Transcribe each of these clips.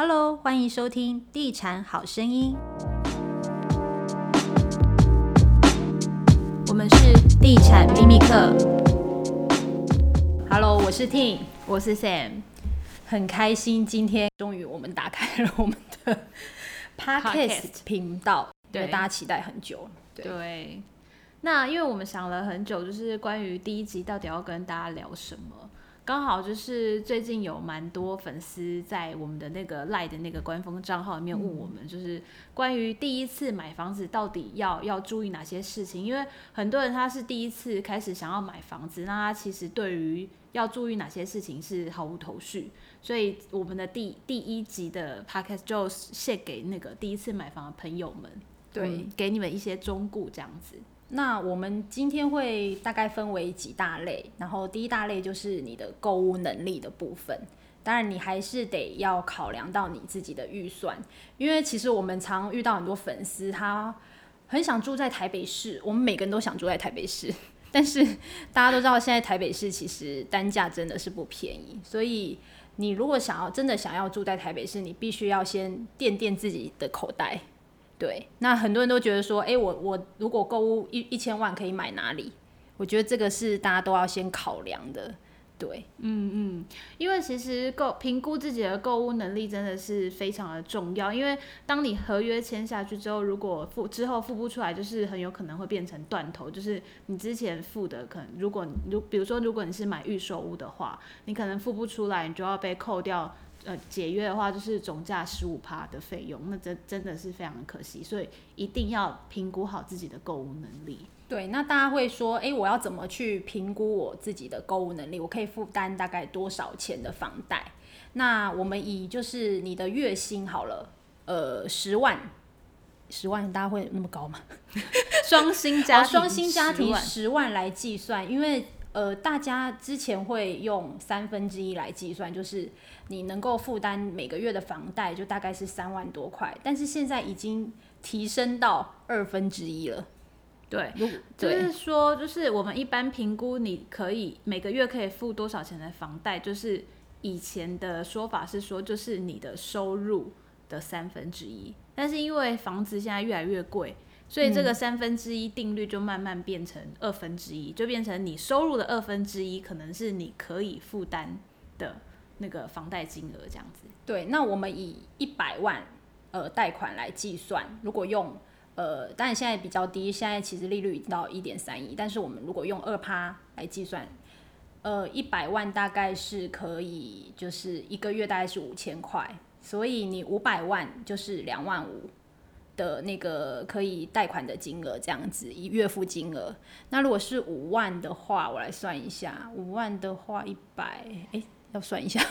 Hello，欢迎收听《地产好声音》。我们是地产秘密客。Hello，我是 Ting，我是 Sam，很开心今天终于我们打开了我们的 Podcast 频道，对，大家期待很久。对。对那因为我们想了很久，就是关于第一集到底要跟大家聊什么，刚好就是最近有蛮多粉丝在我们的那个 LINE 的那个官方账号里面问我们，就是关于第一次买房子到底要要注意哪些事情，因为很多人他是第一次开始想要买房子，那他其实对于要注意哪些事情是毫无头绪，所以我们的第第一集的 Podcast 就献给那个第一次买房的朋友们，对，嗯、给你们一些忠告这样子。那我们今天会大概分为几大类，然后第一大类就是你的购物能力的部分。当然，你还是得要考量到你自己的预算，因为其实我们常遇到很多粉丝，他很想住在台北市，我们每个人都想住在台北市，但是大家都知道现在台北市其实单价真的是不便宜，所以你如果想要真的想要住在台北市，你必须要先垫垫自己的口袋。对，那很多人都觉得说，哎，我我如果购物一一千万可以买哪里？我觉得这个是大家都要先考量的。对，嗯嗯，因为其实购评估自己的购物能力真的是非常的重要。因为当你合约签下去之后，如果付之后付不出来，就是很有可能会变成断头。就是你之前付的，可能如果如比如说，如果你是买预售屋的话，你可能付不出来，你就要被扣掉。呃，解约的话就是总价十五趴的费用，那真真的是非常的可惜，所以一定要评估好自己的购物能力。对，那大家会说，哎、欸，我要怎么去评估我自己的购物能力？我可以负担大概多少钱的房贷？那我们以就是你的月薪好了，呃，十万，十万，大家会那么高吗？双薪家庭，双薪家庭十万来计算，因为。呃，大家之前会用三分之一来计算，就是你能够负担每个月的房贷就大概是三万多块，但是现在已经提升到二分之一了。对，就是说，就是我们一般评估你可以每个月可以付多少钱的房贷，就是以前的说法是说，就是你的收入的三分之一，但是因为房子现在越来越贵。所以这个三分之一定律就慢慢变成二分之一，就变成你收入的二分之一可能是你可以负担的那个房贷金额这样子。对，那我们以一百万呃贷款来计算，如果用呃，当然现在比较低，现在其实利率已经到一点三一，但是我们如果用二趴来计算，呃，一百万大概是可以就是一个月大概是五千块，所以你五百万就是两万五。的那个可以贷款的金额这样子，以月付金额。那如果是五万的话，我来算一下，五万的话一百，哎，要算一下，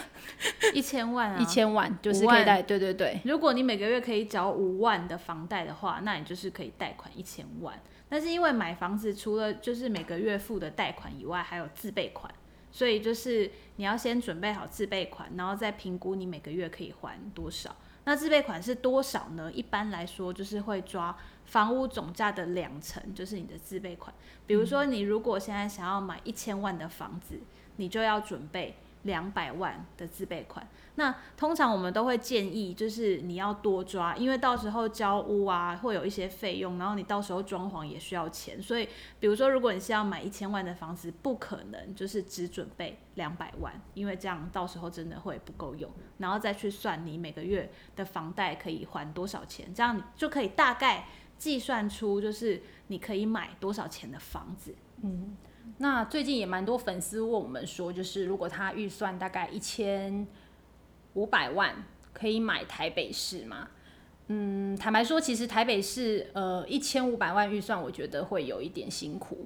一千万啊，一千万就是可以贷，对对对。如果你每个月可以缴五万的房贷的话，那你就是可以贷款一千万。但是因为买房子除了就是每个月付的贷款以外，还有自备款，所以就是你要先准备好自备款，然后再评估你每个月可以还多少。那自备款是多少呢？一般来说，就是会抓房屋总价的两成，就是你的自备款。比如说，你如果现在想要买一千万的房子，你就要准备两百万的自备款。那通常我们都会建议，就是你要多抓，因为到时候交屋啊会有一些费用，然后你到时候装潢也需要钱。所以，比如说，如果你是要买一千万的房子，不可能就是只准备两百万，因为这样到时候真的会不够用。然后再去算你每个月的房贷可以还多少钱，这样你就可以大概计算出就是你可以买多少钱的房子。嗯，那最近也蛮多粉丝问我们说，就是如果他预算大概一千。五百万可以买台北市吗？嗯，坦白说，其实台北市呃一千五百万预算，我觉得会有一点辛苦。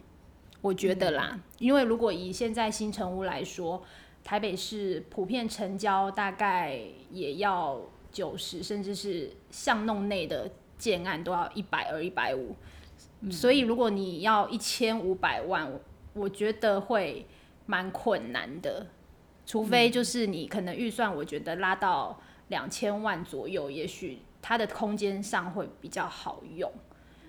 我觉得啦，嗯、因为如果以现在新城屋来说，台北市普遍成交大概也要九十，甚至是巷弄内的建案都要一百二、一百五。所以如果你要一千五百万，我觉得会蛮困难的。除非就是你可能预算，我觉得拉到两千万左右，也许它的空间上会比较好用。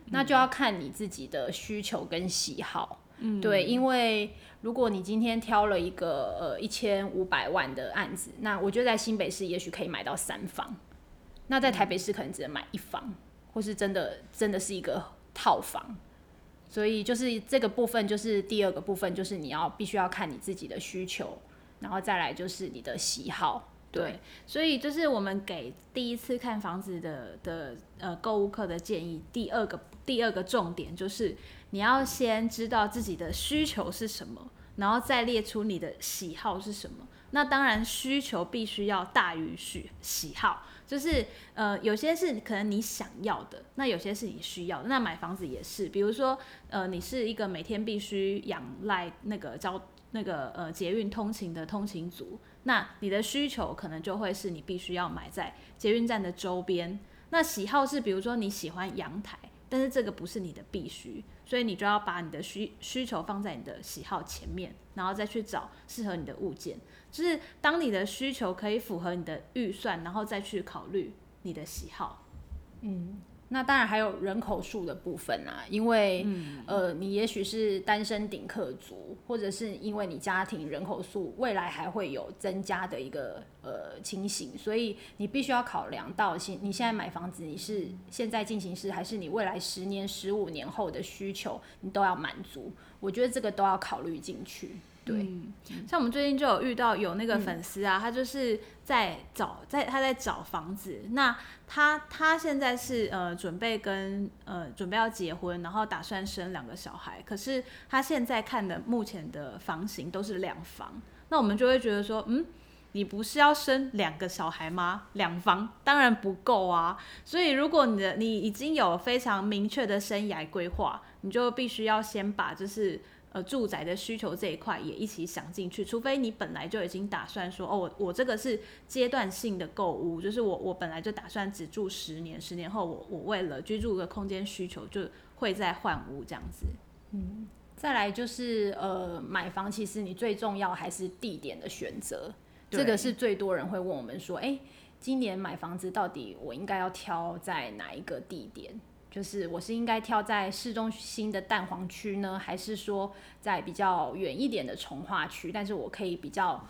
那就要看你自己的需求跟喜好。嗯，对，因为如果你今天挑了一个呃一千五百万的案子，那我觉得在新北市也许可以买到三房，那在台北市可能只能买一房，嗯、或是真的真的是一个套房。所以就是这个部分，就是第二个部分，就是你要必须要看你自己的需求，然后再来就是你的喜好。对，对，所以就是我们给第一次看房子的的呃购物客的建议，第二个第二个重点就是你要先知道自己的需求是什么，然后再列出你的喜好是什么。那当然需求必须要大于喜喜好，就是呃有些是可能你想要的，那有些是你需要。那买房子也是，比如说呃你是一个每天必须仰赖那个交那个呃捷运通勤的通勤族。那你的需求可能就会是你必须要买在捷运站的周边。那喜好是比如说你喜欢阳台，但是这个不是你的必须，所以你就要把你的需需求放在你的喜好前面，然后再去找适合你的物件。就是当你的需求可以符合你的预算，然后再去考虑你的喜好。嗯。那当然还有人口数的部分啊，因为、嗯、呃，你也许是单身顶客族，或者是因为你家庭人口数未来还会有增加的一个呃情形，所以你必须要考量到现你现在买房子，你是现在进行式，还是你未来十年、十五年后的需求，你都要满足。我觉得这个都要考虑进去。对、嗯，像我们最近就有遇到有那个粉丝啊、嗯，他就是在找，在他在找房子。那他他现在是呃准备跟呃准备要结婚，然后打算生两个小孩。可是他现在看的目前的房型都是两房。那我们就会觉得说，嗯，你不是要生两个小孩吗？两房当然不够啊。所以如果你的你已经有非常明确的生涯规划，你就必须要先把就是。呃，住宅的需求这一块也一起想进去，除非你本来就已经打算说，哦，我我这个是阶段性的购物，就是我我本来就打算只住十年，十年后我我为了居住的空间需求就会再换屋这样子。嗯，再来就是呃，买房其实你最重要还是地点的选择，这个是最多人会问我们说，哎，今年买房子到底我应该要挑在哪一个地点？就是我是应该挑在市中心的蛋黄区呢，还是说在比较远一点的从化区？但是我可以比较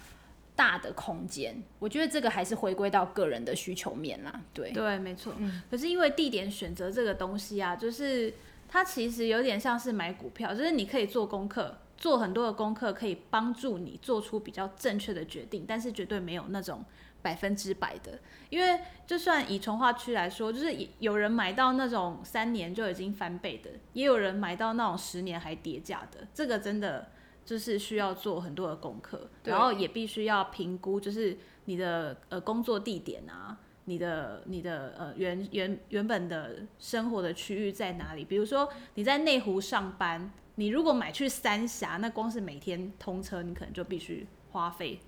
大的空间。我觉得这个还是回归到个人的需求面啦。对对，没错。嗯。可是因为地点选择这个东西啊，就是它其实有点像是买股票，就是你可以做功课，做很多的功课，可以帮助你做出比较正确的决定，但是绝对没有那种。百分之百的，因为就算以从化区来说，就是有人买到那种三年就已经翻倍的，也有人买到那种十年还跌价的，这个真的就是需要做很多的功课，然后也必须要评估，就是你的呃工作地点啊，你的你的呃原原原本的生活的区域在哪里？比如说你在内湖上班，你如果买去三峡，那光是每天通车，你可能就必须花费。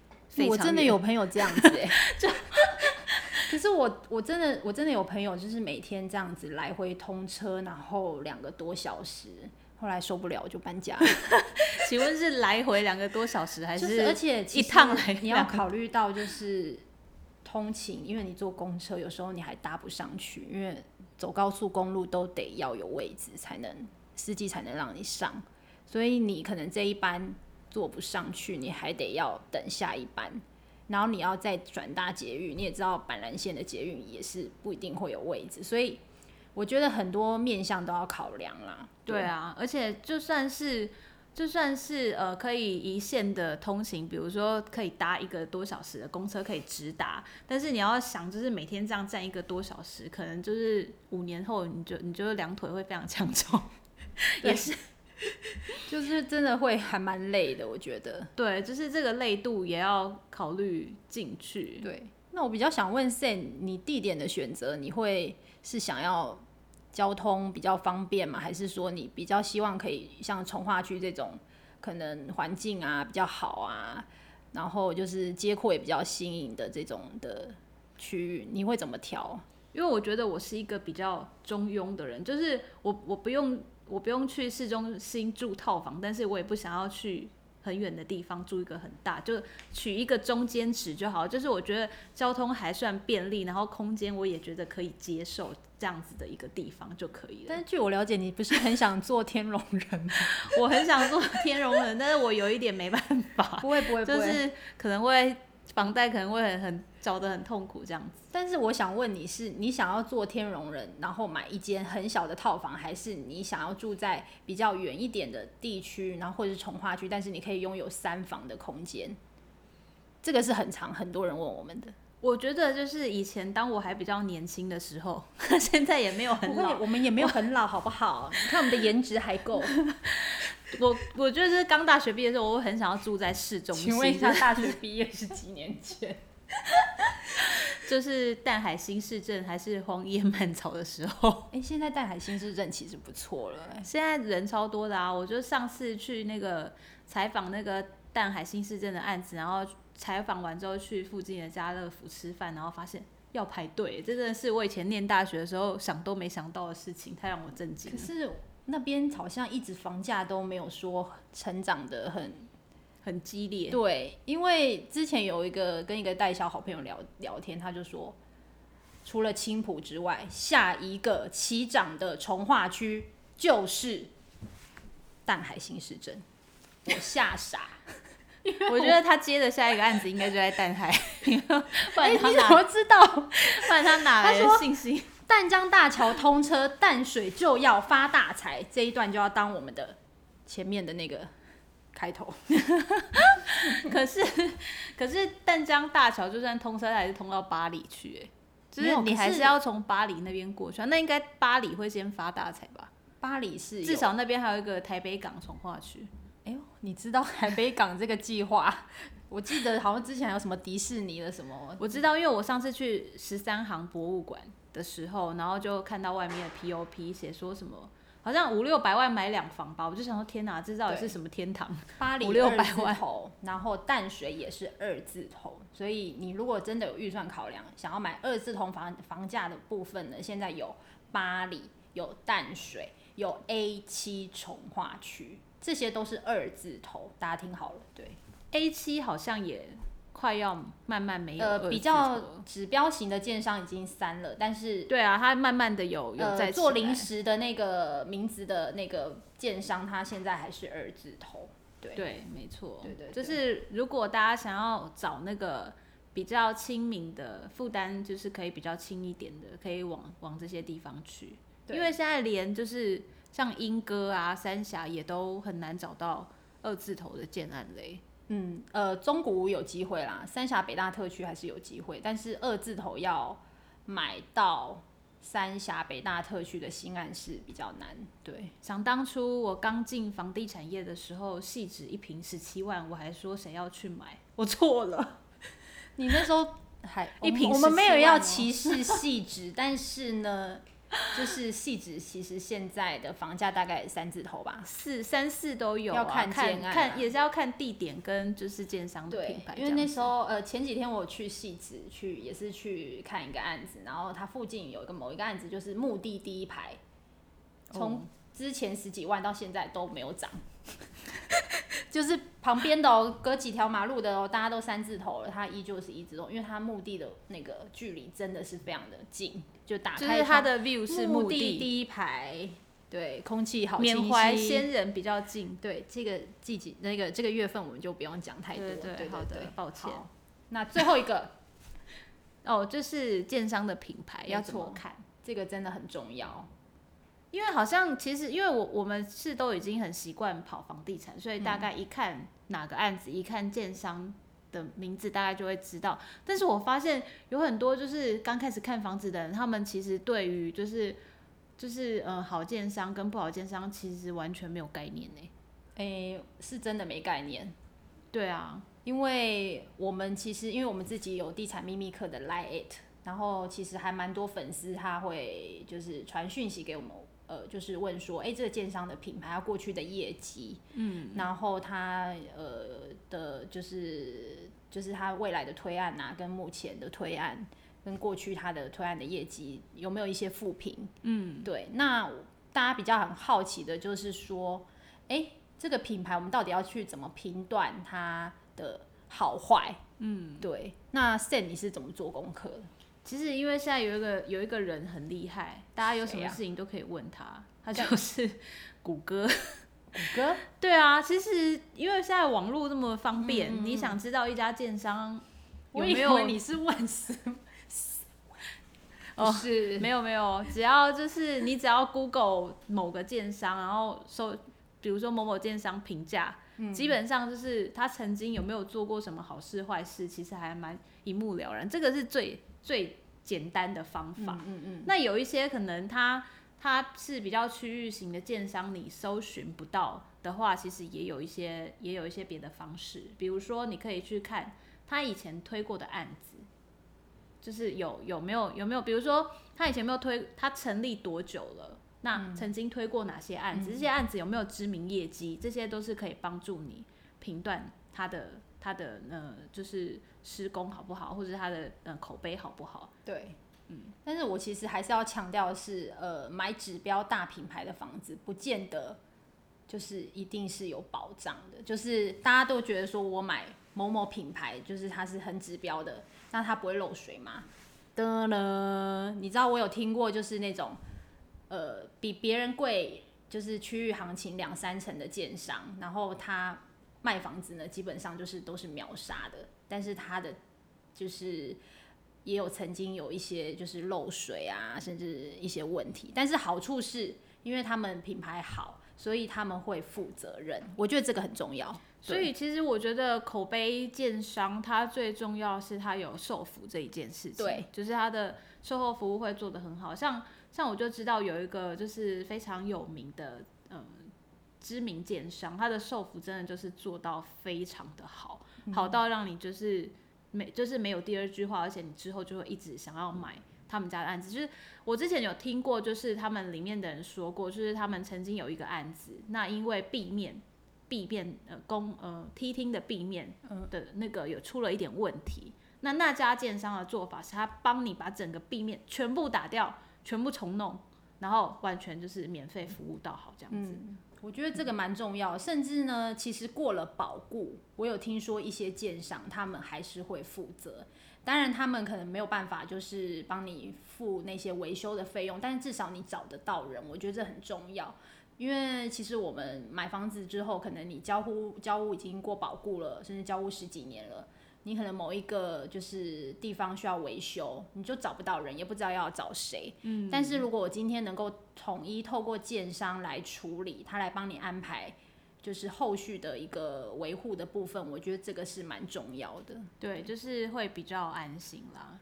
我真的有朋友这样子哎、欸，就可是我我真的我真的有朋友就是每天这样子来回通车，然后两个多小时，后来受不了就搬家。请问是来回两个多小时还是、是？而且一趟来你要考虑到就是通勤，因为你坐公车有时候你还搭不上去，因为走高速公路都得要有位置才能司机才能让你上，所以你可能这一班。坐不上去，你还得要等下一班，然后你要再转搭捷运。你也知道板南线的捷运也是不一定会有位置，所以我觉得很多面向都要考量啦。对，对啊，而且就算是就算是呃可以一线的通行，比如说可以搭一个多小时的公车可以直达，但是你要想就是每天这样站一个多小时，可能就是五年后你就你就两腿会非常强壮，也是。就是真的会还蛮累的，我觉得。对，就是这个累度也要考虑进去。对，那我比较想问 Sam，你地点的选择，你会是想要交通比较方便吗？还是说你比较希望可以像从化区这种，可能环境啊比较好啊，然后就是街廓也比较新颖的这种的区域，你会怎么挑？因为我觉得我是一个比较中庸的人，就是我我不用。我不用去市中心住套房，但是我也不想要去很远的地方住一个很大，就取一个中间值就好。就是我觉得交通还算便利，然后空间我也觉得可以接受这样子的一个地方就可以了。但是据我了解，你不是很想做天龙人吗？我很想做天龙人，但是我有一点没办法。不会不会，就是可能会房贷可能会很很找得很痛苦这样子。但是我想问你是，你想要做天龙人，然后买一间很小的套房，还是你想要住在比较远一点的地区，然后或者是从化区，但是你可以拥有三房的空间？这个是很常很多人问我们的。我觉得就是以前当我还比较年轻的时候，现在也没有很老，我们也没有很老，好不好？你看我们的颜值还够。我我觉得是刚大学毕业的时候，我会很想要住在市中心。请问一下，大学毕业是几年前？就是淡海新市镇还是荒野漫草的时候？哎、欸，现在淡海新市镇其实不错了，现在人超多的啊！我就上次去那个采访那个淡海新市镇的案子，然后采访完之后去附近的家乐福吃饭，然后发现要排队，这真的是我以前念大学的时候想都没想到的事情，太让我震惊了。可是那边好像一直房价都没有说成长的很。很激烈，对，因为之前有一个跟一个代销好朋友聊聊天，他就说，除了青浦之外，下一个起涨的从化区就是淡海新市镇，我吓傻，我，我觉得他接的下一个案子应该就在淡海，不然他哪、欸、你怎么知道？不然他哪来的信心？淡江大桥通车，淡水就要发大财，这一段就要当我们的前面的那个。开头，可是 可是淡江大桥就算通车，还是通到巴黎去，哎，就是你还是要从巴黎那边过去，那应该巴黎会先发大财吧？巴黎是至少那边还有一个台北港从化区。哎呦，你知道 台北港这个计划？我记得好像之前还有什么迪士尼的什么，我知道，因为我上次去十三行博物馆的时候，然后就看到外面的 POP 写说什么。好像五六百万买两房吧，我就想说天哪，这到底是什么天堂？巴黎 五六百万，然后淡水也是二字头，所以你如果真的有预算考量，想要买二字头房房价的部分呢，现在有巴黎、有淡水、有 A 七重化区，这些都是二字头，大家听好了，对，A 七好像也。快要慢慢没有，呃，比较指标型的建商已经删了，但是对啊，它慢慢的有有在、呃、做临时的那个名字的那个建商，它现在还是二字头，对。对，没错，对，对对，就是如果大家想要找那个比较亲民的负担，就是可以比较轻一点的，可以往往这些地方去，因为现在连就是像莺歌啊、三峡也都很难找到二字头的建案嘞。嗯，呃，中古屋有机会啦，三峡北大特区还是有机会，但是二字头要买到三峡北大特区的新案是比较难。对，想当初我刚进房地产业的时候，细指一平十七万，我还说谁要去买，我错了。你那时候还 一坪，我们没有要歧视细指，但是呢。就是汐止，其实现在的房价大概三字头吧，四三四都有，啊，要看建案，啊，看也是要看地点跟就是建商的品牌。因为那时候呃前几天我去汐止去也是去看一个案子，然后它附近有一个某一个案子就是墓地第一排，从之前十几万到现在都没有涨。就是旁边的哦，隔几条马路的哦，大家都三字头了，它依旧是一字头，因为它墓地的那个距离真的是非常的近，就打开就是它的 view 是墓地第一排，对，空气好，缅怀先人比较近，对，这个季节那个这个月份我们就不用讲太多，对对，对，好的，抱歉。那最后一个 哦，就是建商的品牌要怎么看？这个真的很重要。因为好像其实，因为我我们是都已经很习惯跑房地产，所以大概一看哪个案子，一看建商的名字，大概就会知道。但是我发现有很多就是刚开始看房子的人，他们其实对于就是就是呃好建商跟不好建商，其实完全没有概念呢。诶，是真的没概念。对啊，因为我们其实因为我们自己有地产秘密课的 Line@，然后其实还蛮多粉丝他会就是传讯息给我们。呃，就是问说，哎、欸，这个建商的品牌，它过去的业绩，嗯，然后它呃的，就是就是它未来的推案啊，跟目前的推案，跟过去它的推案的业绩有没有一些负评？嗯，对。那大家比较很好奇的就是说，哎、欸，这个品牌我们到底要去怎么评断它的好坏？嗯，对。那 Sam 你是怎么做功课的？其实因为现在有一个有一个人很厉害，大家有什么事情都可以问他，啊、他就是 谷歌。谷歌？对啊，其实因为现在网络这么方便，嗯、你想知道一家建商有没有？我以为你是问什么？哦，是，没有没有，只要就是你只要 Google 某个建商，然后搜，比如说某某建商评价，嗯、基本上就是他曾经有没有做过什么好事坏事，其实还蛮一目了然。这个是最最简单的方法。嗯嗯，嗯。那有一些可能他他是比较区域型的建商，你搜寻不到的话，其实也有一些也有一些别的方式，比如说你可以去看他以前推过的案子。就是有有没有有没有，比如说他以前没有推，他成立多久了？那曾经推过哪些案子？嗯、这些案子有没有知名业绩？这些都是可以帮助你评断它的它的呃，就是施工好不好，或者是他的呃口碑好不好？对，嗯。但是我其实还是要强调的是，呃，买指标大品牌的房子，不见得就是一定是有保障的。就是大家都觉得说我买某某品牌，就是它是很指标的。那它不会漏水吗？的呢？你知道我有听过，就是那种，呃，比别人贵，就是区域行情两三成的建商，然后他卖房子呢，基本上就是都是秒杀的，但是他的就是也有曾经有一些就是漏水啊，甚至一些问题，但是好处是因为他们品牌好，所以他们会负责任，我觉得这个很重要。所以其实我觉得口碑建商，它最重要是它有受服这一件事情，对，就是它的售后服务会做得很好。像像我就知道有一个就是非常有名的嗯知名建商，他的售服真的就是做到非常的好，好到让你就是没就是没有第二句话，而且你之后就会一直想要买他们家的案子。就是我之前有听过，就是他们里面的人说过，就是他们曾经有一个案子，那因为壁面。壁面呃公呃梯厅的壁面的那个有出了一点问题，那那家建商的做法是他帮你把整个壁面全部打掉，全部重弄，然后完全就是免费服务到好这样子。我觉得这个蛮重要，甚至呢，其实过了保固，我有听说一些建商他们还是会负责，当然他们可能没有办法就是帮你付那些维修的费用，但是至少你找得到人，我觉得这很重要。因为其实我们买房子之后，可能你交屋交屋已经过保固了，甚至交屋十几年了，你可能某一个就是地方需要维修，你就找不到人，也不知道要找谁。嗯。但是如果我今天能够统一透过建商来处理，他来帮你安排，就是后续的一个维护的部分，我觉得这个是蛮重要的。对，就是会比较安心啦。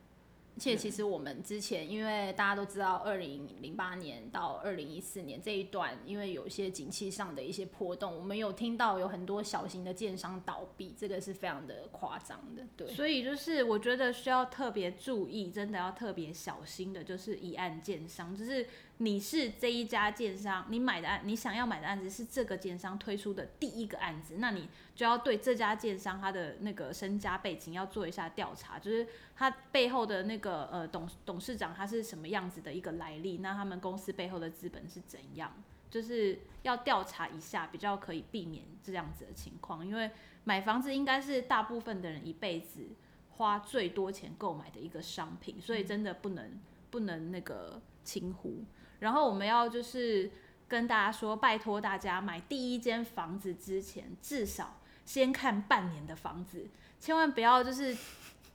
而且其实我们之前，因为大家都知道，二零零八年到二零一四年这一段，因为有一些景气上的一些波动，我们有听到有很多小型的建商倒闭，这个是非常的夸张的。对，所以就是我觉得需要特别注意，真的要特别小心的，就是一案建商，就是。你是这一家建商，你买的案，你想要买的案子是这个建商推出的第一个案子，那你就要对这家建商他的那个身家背景要做一下调查，就是他背后的那个呃董董事长他是什么样子的一个来历，那他们公司背后的资本是怎样，就是要调查一下，比较可以避免这样子的情况，因为买房子应该是大部分的人一辈子花最多钱购买的一个商品，所以真的不能不能那个轻忽。然后我们要就是跟大家说，拜托大家买第一间房子之前，至少先看半年的房子，千万不要就是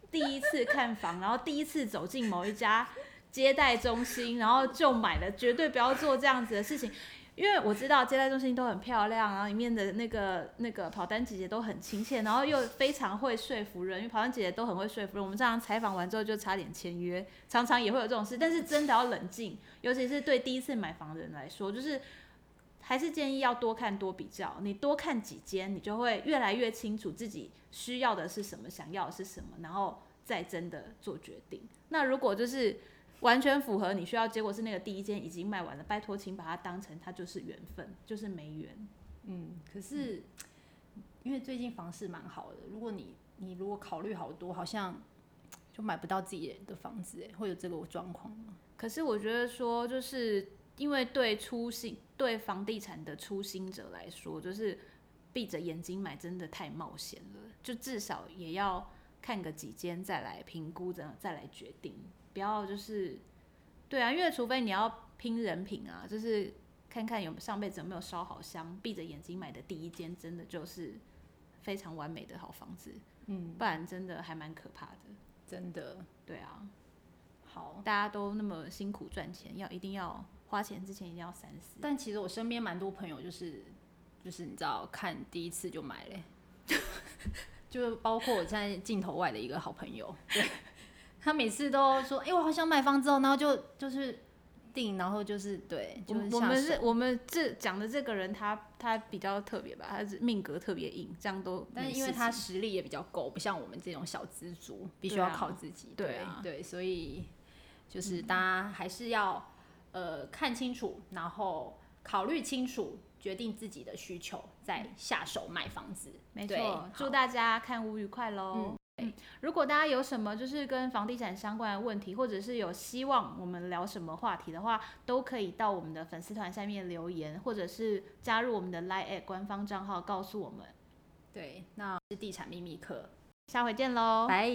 第一次看房，然后第一次走进某一家接待中心，然后就买了，绝对不要做这样子的事情。因为我知道接待中心都很漂亮，然后里面的那个那个跑单姐姐都很亲切，然后又非常会说服人，因为跑单姐姐都很会说服人。我们这样采访完之后就差点签约，常常也会有这种事。但是真的要冷静，尤其是对第一次买房的人来说，就是还是建议要多看多比较。你多看几间，你就会越来越清楚自己需要的是什么，想要的是什么，然后再真的做决定。那如果就是。完全符合你需要，结果是那个第一间已经卖完了。拜托，请把它当成它就是缘分，就是没缘。嗯，可是、嗯、因为最近房市蛮好的，如果你你如果考虑好多，好像就买不到自己的房子，哎，会有这个状况吗？可是我觉得说，就是因为对初心对房地产的初心者来说，就是闭着眼睛买真的太冒险了，就至少也要看个几间再来评估，这样再来决定，不要就是，对啊，因为除非你要拼人品啊，就是看看有上辈子有没有烧好香，闭着眼睛买的第一间真的就是非常完美的好房子，嗯，不然真的还蛮可怕的，真的，对啊，好，大家都那么辛苦赚钱，要一定要。花钱之前一定要三思。但其实我身边蛮多朋友就是，就是你知道，看第一次就买嘞，就包括我现在镜头外的一个好朋友，对，他每次都说，哎、欸，我好想买房子哦，然后就就是定，然后就是对，就是我们是我们这讲的这个人他，他他比较特别吧，他是命格特别硬，这样都，但是因为他实力也比较够，不像我们这种小资族，必须要靠自己，对啊、对、对，所以就是大家还是要。呃，看清楚，然后考虑清楚，决定自己的需求，再下手买房子。没错，祝大家看屋愉快喽。嗯，嗯，如果大家有什么就是跟房地产相关的问题，或者是有希望我们聊什么话题的话，都可以到我们的粉丝团下面留言，或者是加入我们的 LINE@ 官方账号告诉我们。对，那是地产秘密课，下回见喽，拜。